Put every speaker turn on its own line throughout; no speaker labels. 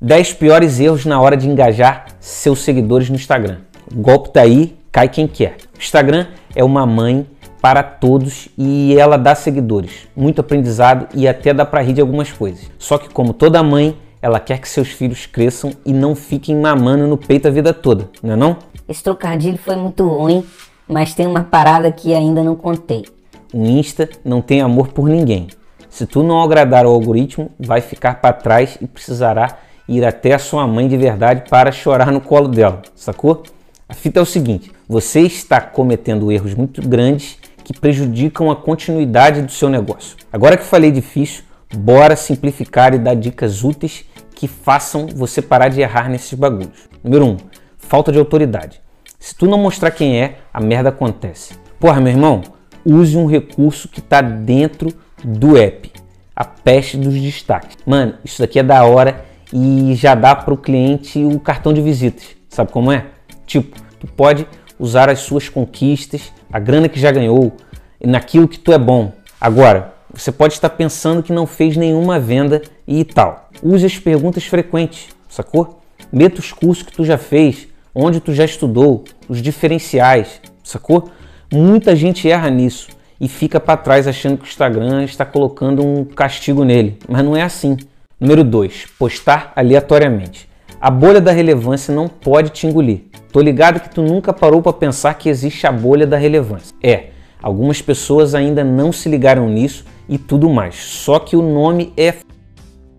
10 piores erros na hora de engajar seus seguidores no Instagram. O golpe tá aí, cai quem quer. O Instagram é uma mãe para todos e ela dá seguidores, muito aprendizado e até dá para rir de algumas coisas. Só que como toda mãe, ela quer que seus filhos cresçam e não fiquem mamando no peito a vida toda, não é não?
Esse trocadilho foi muito ruim, mas tem uma parada que ainda não contei.
O Insta não tem amor por ninguém. Se tu não agradar ao algoritmo, vai ficar para trás e precisará ir até a sua mãe de verdade para chorar no colo dela, sacou? A fita é o seguinte: você está cometendo erros muito grandes que prejudicam a continuidade do seu negócio. Agora que falei difícil, bora simplificar e dar dicas úteis que façam você parar de errar nesses bagulhos. Número 1. Um, falta de autoridade. Se tu não mostrar quem é, a merda acontece. Porra, meu irmão, use um recurso que está dentro do app. A peste dos destaques. Mano, isso daqui é da hora e já dá para o cliente o cartão de visitas. Sabe como é? Tipo, tu pode usar as suas conquistas, a grana que já ganhou, naquilo que tu é bom. Agora, você pode estar pensando que não fez nenhuma venda e tal. Use as perguntas frequentes, sacou? Meta os cursos que tu já fez, onde tu já estudou, os diferenciais, sacou? Muita gente erra nisso e fica para trás achando que o Instagram está colocando um castigo nele, mas não é assim. Número 2. Postar aleatoriamente. A bolha da relevância não pode te engolir. Tô ligado que tu nunca parou para pensar que existe a bolha da relevância. É, algumas pessoas ainda não se ligaram nisso e tudo mais. Só que o nome é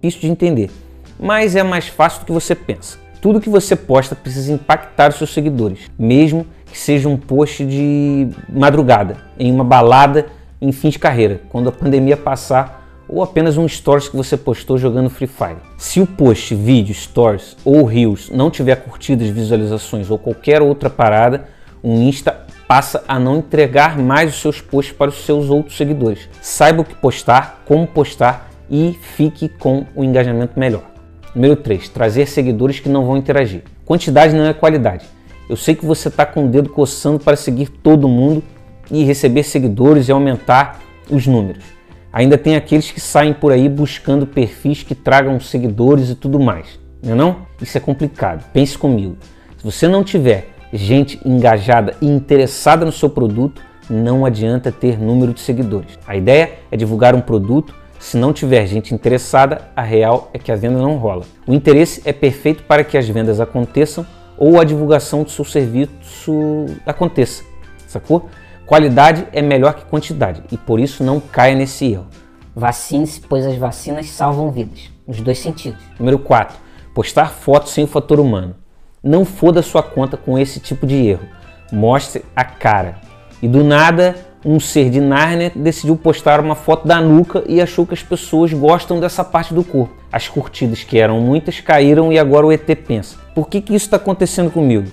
difícil de entender, mas é mais fácil do que você pensa. Tudo que você posta precisa impactar os seus seguidores, mesmo que seja um post de madrugada, em uma balada em fim de carreira, quando a pandemia passar, ou apenas um stories que você postou jogando Free Fire. Se o post, vídeo, stories ou reels não tiver curtidas, visualizações ou qualquer outra parada, o Insta passa a não entregar mais os seus posts para os seus outros seguidores. Saiba o que postar, como postar e fique com o engajamento melhor. Número 3. Trazer seguidores que não vão interagir. Quantidade não é qualidade. Eu sei que você está com o dedo coçando para seguir todo mundo e receber seguidores e aumentar os números. Ainda tem aqueles que saem por aí buscando perfis que tragam seguidores e tudo mais. Não é não? Isso é complicado. Pense comigo. Se você não tiver gente engajada e interessada no seu produto, não adianta ter número de seguidores. A ideia é divulgar um produto. Se não tiver gente interessada, a real é que a venda não rola. O interesse é perfeito para que as vendas aconteçam ou a divulgação do seu serviço aconteça, sacou? Qualidade é melhor que quantidade e por isso não caia nesse erro.
Vacine-se, pois as vacinas salvam vidas, nos dois sentidos.
Número 4. Postar fotos sem o fator humano. Não foda sua conta com esse tipo de erro. Mostre a cara. E do nada, um ser de Nárnia decidiu postar uma foto da nuca e achou que as pessoas gostam dessa parte do corpo. As curtidas, que eram muitas, caíram e agora o ET pensa: por que, que isso está acontecendo comigo?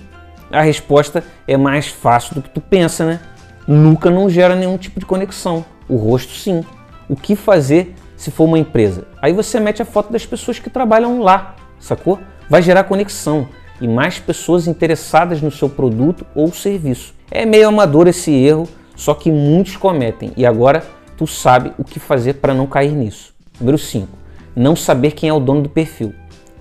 A resposta é mais fácil do que tu pensa, né? Nuca não gera nenhum tipo de conexão. O rosto, sim. O que fazer se for uma empresa? Aí você mete a foto das pessoas que trabalham lá, sacou? Vai gerar conexão e mais pessoas interessadas no seu produto ou serviço. É meio amador esse erro, só que muitos cometem e agora tu sabe o que fazer para não cair nisso. Número 5. Não saber quem é o dono do perfil.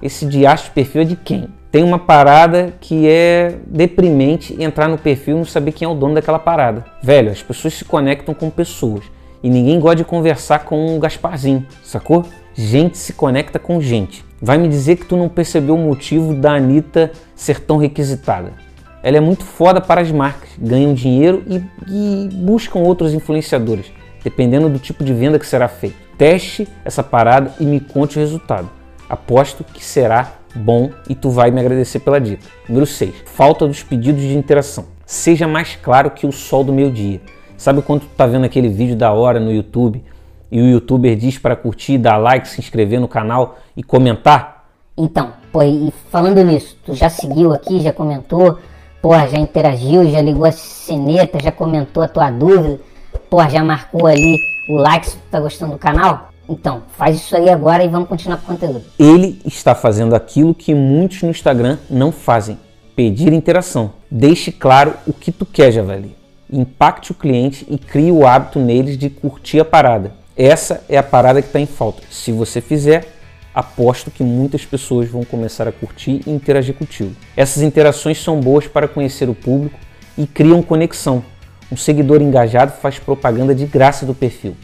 Esse diacho perfil é de quem? Tem uma parada que é deprimente entrar no perfil e não saber quem é o dono daquela parada. Velho, as pessoas se conectam com pessoas e ninguém gosta de conversar com o Gasparzinho, sacou? Gente se conecta com gente. Vai me dizer que tu não percebeu o motivo da Anitta ser tão requisitada. Ela é muito foda para as marcas, ganham dinheiro e, e buscam outros influenciadores, dependendo do tipo de venda que será feito. Teste essa parada e me conte o resultado. Aposto que será bom e tu vai me agradecer pela dica. Número 6. Falta dos pedidos de interação. Seja mais claro que o sol do meu dia. Sabe quando tu tá vendo aquele vídeo da hora no YouTube e o youtuber diz para curtir, dar like, se inscrever no canal e comentar?
Então, pô, e falando nisso, tu já seguiu aqui, já comentou, pô, já interagiu, já ligou a sineta, já comentou a tua dúvida, pô, já marcou ali o like se tu tá gostando do canal? Então, faz isso aí agora e vamos continuar com o conteúdo.
Ele está fazendo aquilo que muitos no Instagram não fazem: pedir interação. Deixe claro o que tu quer, Javali. Impacte o cliente e crie o hábito neles de curtir a parada. Essa é a parada que está em falta. Se você fizer, aposto que muitas pessoas vão começar a curtir e interagir contigo. Essas interações são boas para conhecer o público e criam conexão. Um seguidor engajado faz propaganda de graça do perfil.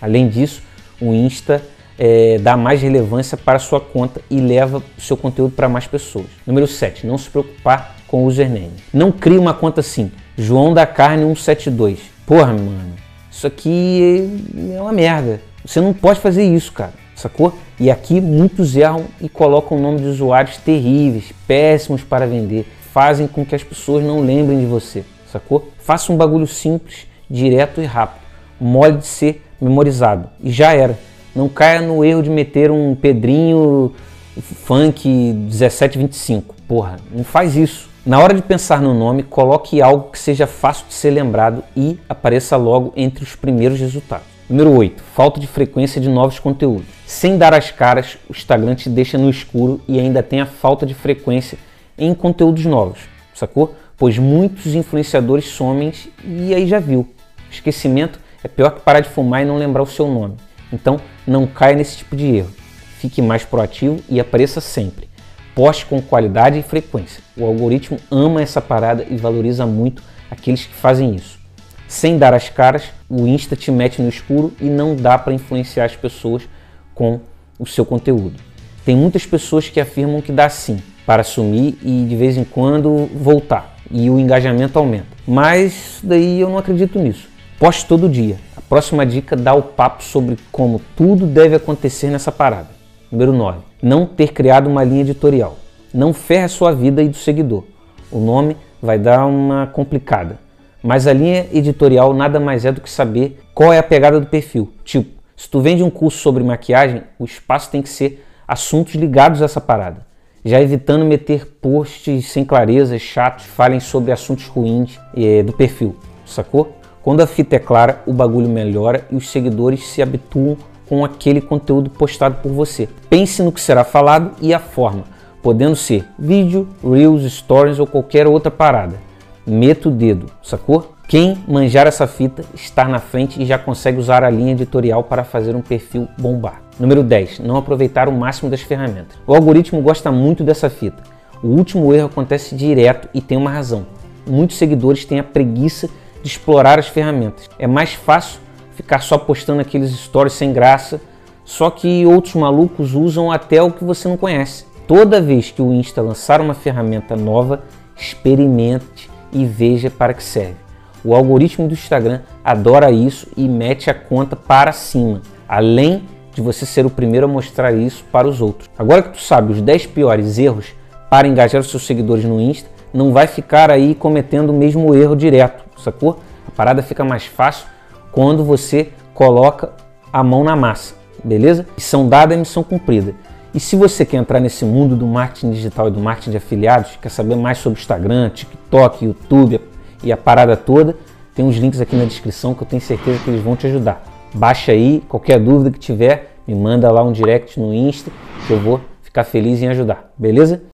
Além disso, o Insta é, dá mais relevância para sua conta e leva seu conteúdo para mais pessoas. Número 7. Não se preocupar com o username. Não crie uma conta assim, João da Carne 172. Porra, mano, isso aqui é uma merda. Você não pode fazer isso, cara, sacou? E aqui muitos erram e colocam o nome de usuários terríveis, péssimos para vender, fazem com que as pessoas não lembrem de você, sacou? Faça um bagulho simples, direto e rápido, mole de ser memorizado e já era. Não caia no erro de meter um Pedrinho funk 1725. Porra, não faz isso. Na hora de pensar no nome, coloque algo que seja fácil de ser lembrado e apareça logo entre os primeiros resultados. Número 8. Falta de frequência de novos conteúdos. Sem dar as caras, o Instagram te deixa no escuro e ainda tem a falta de frequência em conteúdos novos, sacou? Pois muitos influenciadores somem e aí já viu. Esquecimento é pior que parar de fumar e não lembrar o seu nome. Então não caia nesse tipo de erro. Fique mais proativo e apareça sempre. Poste com qualidade e frequência. O algoritmo ama essa parada e valoriza muito aqueles que fazem isso. Sem dar as caras, o Insta te mete no escuro e não dá para influenciar as pessoas com o seu conteúdo. Tem muitas pessoas que afirmam que dá sim para sumir e de vez em quando voltar e o engajamento aumenta. Mas daí eu não acredito nisso. Poste todo dia. A próxima dica dá o papo sobre como tudo deve acontecer nessa parada. Número 9. Não ter criado uma linha editorial. Não ferre a sua vida e do seguidor. O nome vai dar uma complicada. Mas a linha editorial nada mais é do que saber qual é a pegada do perfil. Tipo, se tu vende um curso sobre maquiagem, o espaço tem que ser assuntos ligados a essa parada. Já evitando meter posts sem clareza, chatos, falem sobre assuntos ruins é, do perfil, sacou? Quando a fita é clara, o bagulho melhora e os seguidores se habituam com aquele conteúdo postado por você. Pense no que será falado e a forma, podendo ser vídeo, reels, stories ou qualquer outra parada. Meta o dedo, sacou? Quem manjar essa fita está na frente e já consegue usar a linha editorial para fazer um perfil bombar. Número 10. Não aproveitar o máximo das ferramentas. O algoritmo gosta muito dessa fita. O último erro acontece direto e tem uma razão. Muitos seguidores têm a preguiça de explorar as ferramentas. É mais fácil ficar só postando aqueles stories sem graça, só que outros malucos usam até o que você não conhece. Toda vez que o Insta lançar uma ferramenta nova, experimente e veja para que serve. O algoritmo do Instagram adora isso e mete a conta para cima, além de você ser o primeiro a mostrar isso para os outros. Agora que tu sabe os 10 piores erros para engajar os seus seguidores no Insta, não vai ficar aí cometendo o mesmo erro direto, sacou? A parada fica mais fácil quando você coloca a mão na massa, beleza? Missão dada é missão cumprida. E se você quer entrar nesse mundo do marketing digital e do marketing de afiliados, quer saber mais sobre Instagram, TikTok, YouTube e a parada toda, tem uns links aqui na descrição que eu tenho certeza que eles vão te ajudar. Baixa aí, qualquer dúvida que tiver, me manda lá um direct no Insta que eu vou ficar feliz em ajudar, beleza?